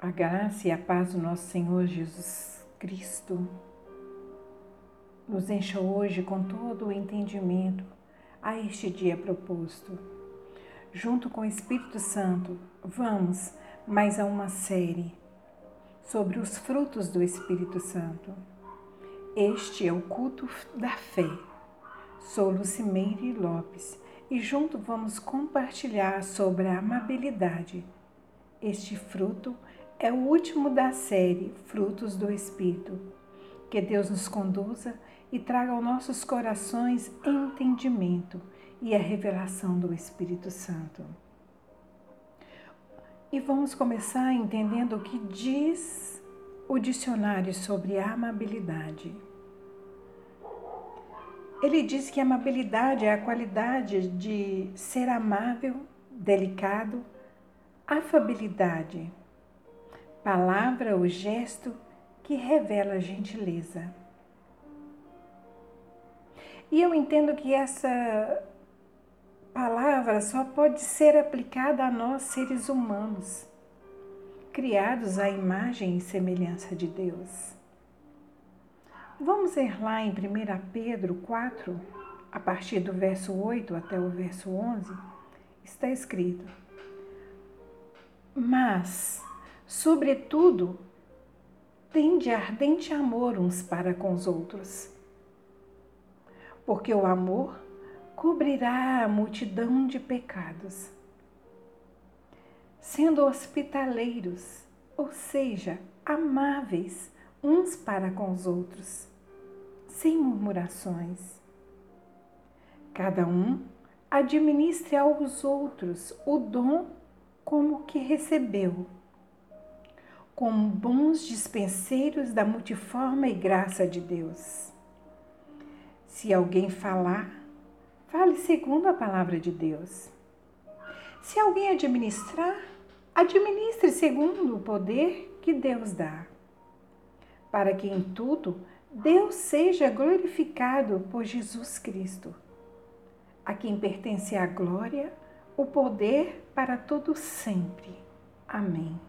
A graça e a paz do nosso Senhor Jesus Cristo nos encha hoje com todo o entendimento a este dia proposto. Junto com o Espírito Santo, vamos mais a uma série sobre os frutos do Espírito Santo. Este é o culto da fé. Sou Lucimeire Lopes e junto vamos compartilhar sobre a amabilidade. Este fruto é o último da série Frutos do Espírito. Que Deus nos conduza e traga aos nossos corações entendimento e a revelação do Espírito Santo. E vamos começar entendendo o que diz o dicionário sobre amabilidade. Ele diz que amabilidade é a qualidade de ser amável, delicado, afabilidade palavra ou gesto que revela gentileza. E eu entendo que essa palavra só pode ser aplicada a nós, seres humanos, criados à imagem e semelhança de Deus. Vamos ler lá em 1 Pedro 4, a partir do verso 8 até o verso 11, está escrito: Mas Sobretudo, tende ardente amor uns para com os outros. Porque o amor cobrirá a multidão de pecados. Sendo hospitaleiros, ou seja, amáveis uns para com os outros, sem murmurações. Cada um administre aos outros o dom como que recebeu como bons dispenseiros da multiforme graça de Deus. Se alguém falar, fale segundo a palavra de Deus. Se alguém administrar, administre segundo o poder que Deus dá, para que em tudo Deus seja glorificado por Jesus Cristo, a quem pertence a glória, o poder para todo sempre. Amém.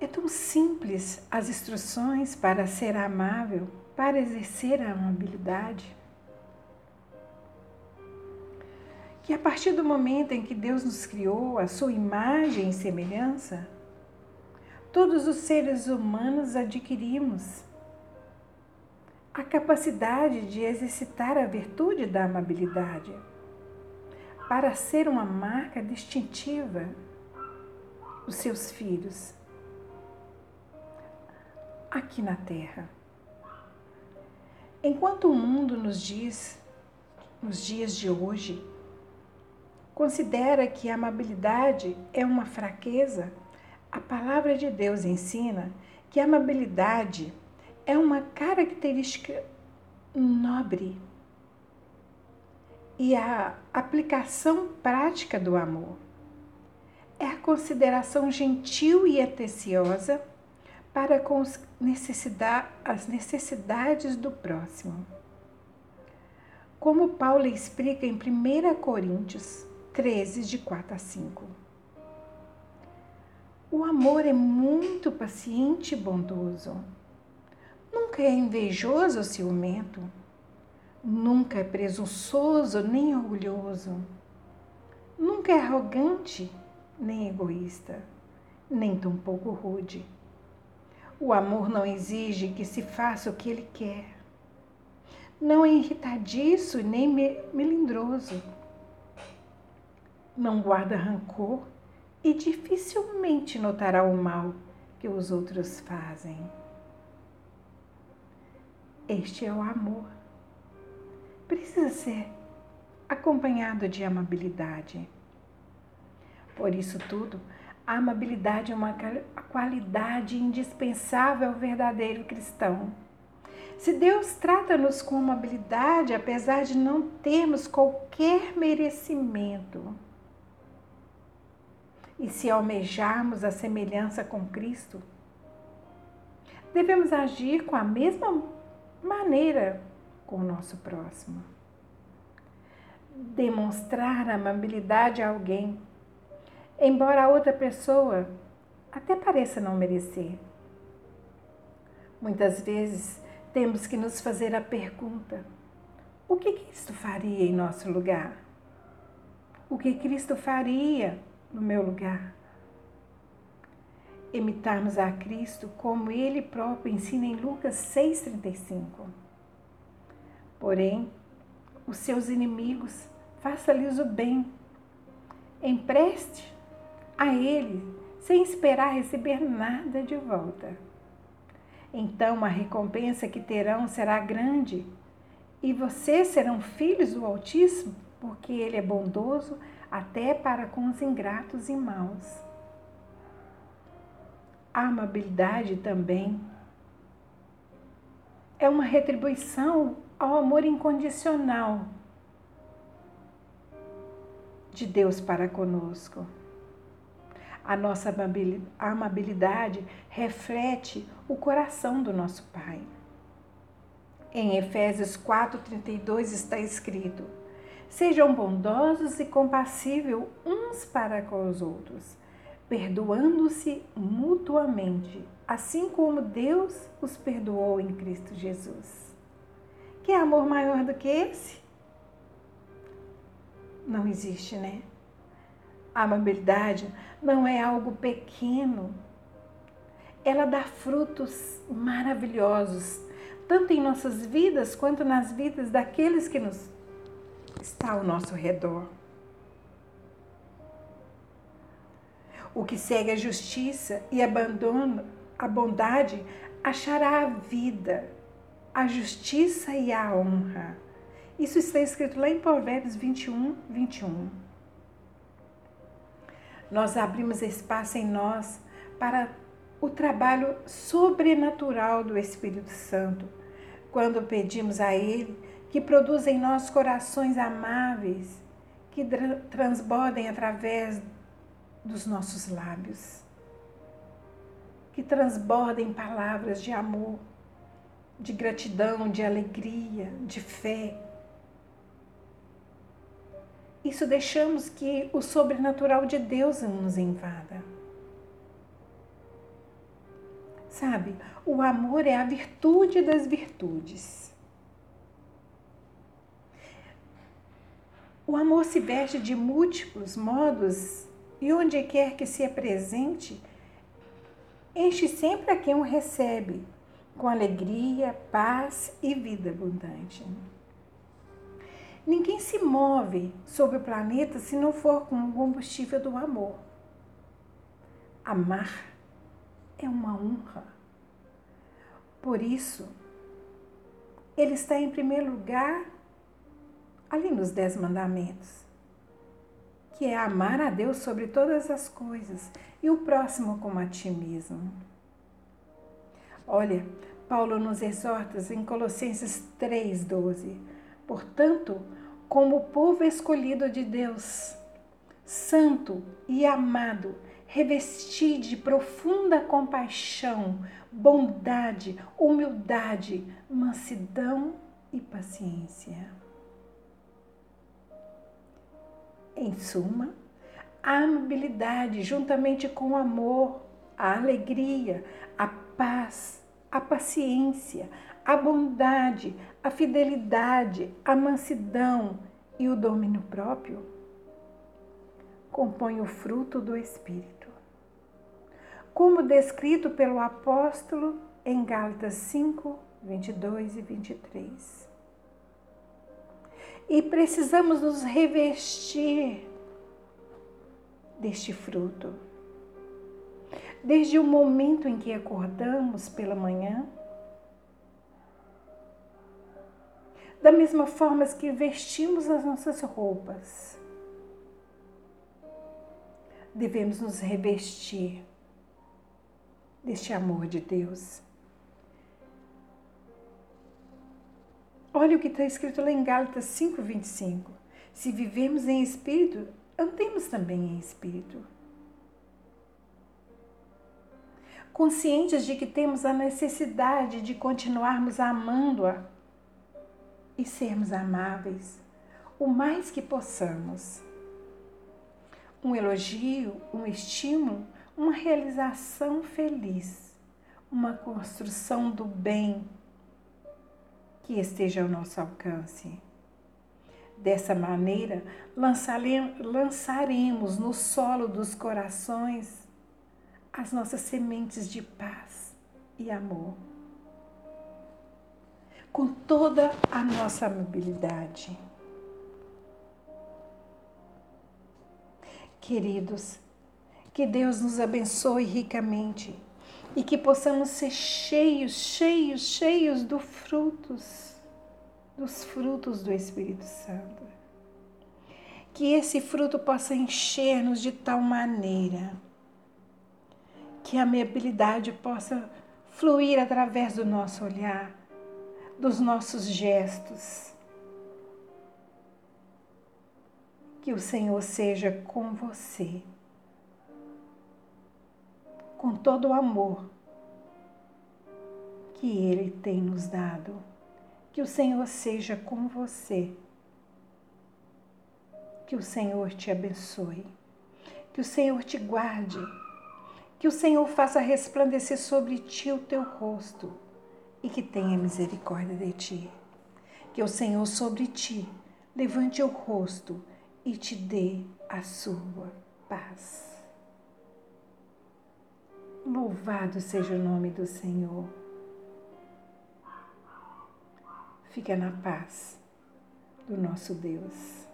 É tão simples as instruções para ser amável, para exercer a amabilidade. Que a partir do momento em que Deus nos criou a sua imagem e semelhança, todos os seres humanos adquirimos a capacidade de exercitar a virtude da amabilidade para ser uma marca distintiva dos seus filhos aqui na Terra. Enquanto o mundo nos diz, nos dias de hoje, considera que a amabilidade é uma fraqueza, a palavra de Deus ensina que a amabilidade é uma característica nobre e a aplicação prática do amor. É a consideração gentil e atenciosa para com as necessidades do próximo. Como Paulo explica em 1 Coríntios 13, de 4 a 5. O amor é muito paciente e bondoso. Nunca é invejoso ou ciumento. Nunca é presunçoso nem orgulhoso. Nunca é arrogante nem egoísta, nem tampouco rude o amor não exige que se faça o que ele quer. Não é irritadiço nem melindroso. Não guarda rancor e dificilmente notará o mal que os outros fazem. Este é o amor. Precisa ser acompanhado de amabilidade. Por isso tudo, a amabilidade é uma qualidade indispensável ao verdadeiro cristão. Se Deus trata-nos com amabilidade, apesar de não termos qualquer merecimento, e se almejarmos a semelhança com Cristo, devemos agir com a mesma maneira com o nosso próximo. Demonstrar amabilidade a alguém embora a outra pessoa até pareça não merecer. Muitas vezes temos que nos fazer a pergunta: o que Cristo faria em nosso lugar? O que Cristo faria no meu lugar? Imitarmos a Cristo como Ele próprio ensina em Lucas 6,35. Porém, os seus inimigos, faça-lhes o bem, empreste a Ele sem esperar receber nada de volta. Então a recompensa que terão será grande e vocês serão filhos do Altíssimo, porque Ele é bondoso até para com os ingratos e maus. A amabilidade também é uma retribuição ao amor incondicional de Deus para conosco. A nossa amabilidade reflete o coração do nosso Pai. Em Efésios 4,32 está escrito: Sejam bondosos e compassíveis uns para com os outros, perdoando-se mutuamente, assim como Deus os perdoou em Cristo Jesus. Que amor maior do que esse? Não existe, né? A amabilidade não é algo pequeno. Ela dá frutos maravilhosos, tanto em nossas vidas quanto nas vidas daqueles que nos está ao nosso redor. O que segue a justiça e abandona a bondade achará a vida, a justiça e a honra. Isso está escrito lá em Provérbios 21, 21 nós abrimos espaço em nós para o trabalho sobrenatural do Espírito Santo, quando pedimos a Ele que produza em nós corações amáveis, que transbordem através dos nossos lábios, que transbordem palavras de amor, de gratidão, de alegria, de fé isso deixamos que o sobrenatural de Deus nos invada. Sabe, o amor é a virtude das virtudes. O amor se veste de múltiplos modos e onde quer que se apresente, enche sempre a quem o recebe, com alegria, paz e vida abundante. Ninguém se move sobre o planeta se não for com o combustível do amor. Amar é uma honra. Por isso, ele está em primeiro lugar ali nos Dez Mandamentos, que é amar a Deus sobre todas as coisas e o próximo como a ti mesmo. Olha, Paulo nos exorta em Colossenses 3,12 Portanto, como povo escolhido de Deus, santo e amado, revesti de profunda compaixão, bondade, humildade, mansidão e paciência. Em suma, a amabilidade, juntamente com o amor, a alegria, a paz, a paciência, a bondade, a fidelidade, a mansidão e o domínio próprio compõem o fruto do Espírito. Como descrito pelo apóstolo em Gálatas 5, 22 e 23. E precisamos nos revestir deste fruto. Desde o momento em que acordamos pela manhã, da mesma forma que vestimos as nossas roupas. Devemos nos revestir deste amor de Deus. Olha o que está escrito lá em Gálatas 5,25. Se vivemos em espírito, andemos também em espírito. Conscientes de que temos a necessidade de continuarmos amando-a e sermos amáveis o mais que possamos. um elogio, um estímulo, uma realização feliz, uma construção do bem que esteja ao nosso alcance. Dessa maneira, lançaremos no solo dos corações as nossas sementes de paz e amor. Com toda a nossa amabilidade. Queridos, que Deus nos abençoe ricamente e que possamos ser cheios, cheios, cheios dos frutos, dos frutos do Espírito Santo. Que esse fruto possa encher-nos de tal maneira que a amabilidade possa fluir através do nosso olhar, dos nossos gestos. Que o Senhor seja com você com todo o amor que Ele tem nos dado. Que o Senhor seja com você. Que o Senhor te abençoe. Que o Senhor te guarde. Que o Senhor faça resplandecer sobre ti o teu rosto e que tenha misericórdia de ti. Que o Senhor sobre ti levante o rosto e te dê a sua paz. Louvado seja o nome do Senhor. Fica na paz do nosso Deus.